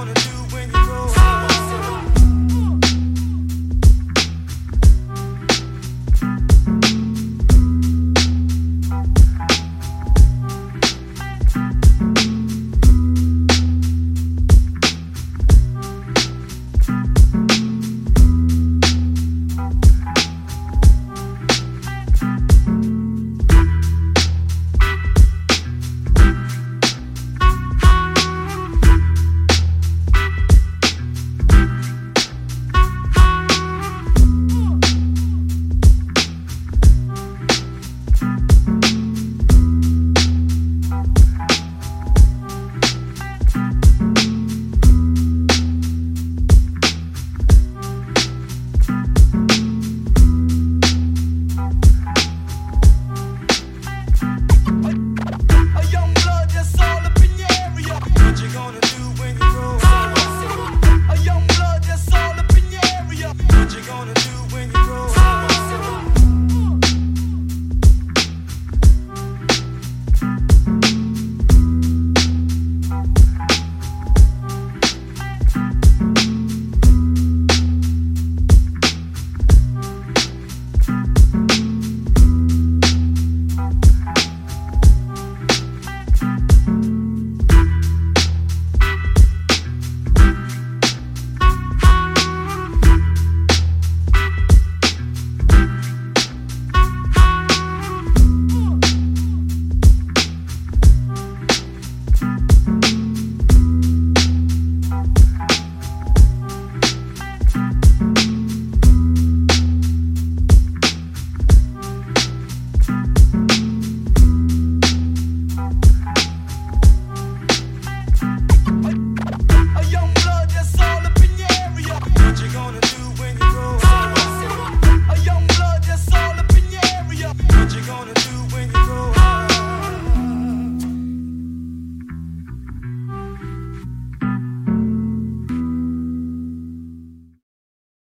wanna do.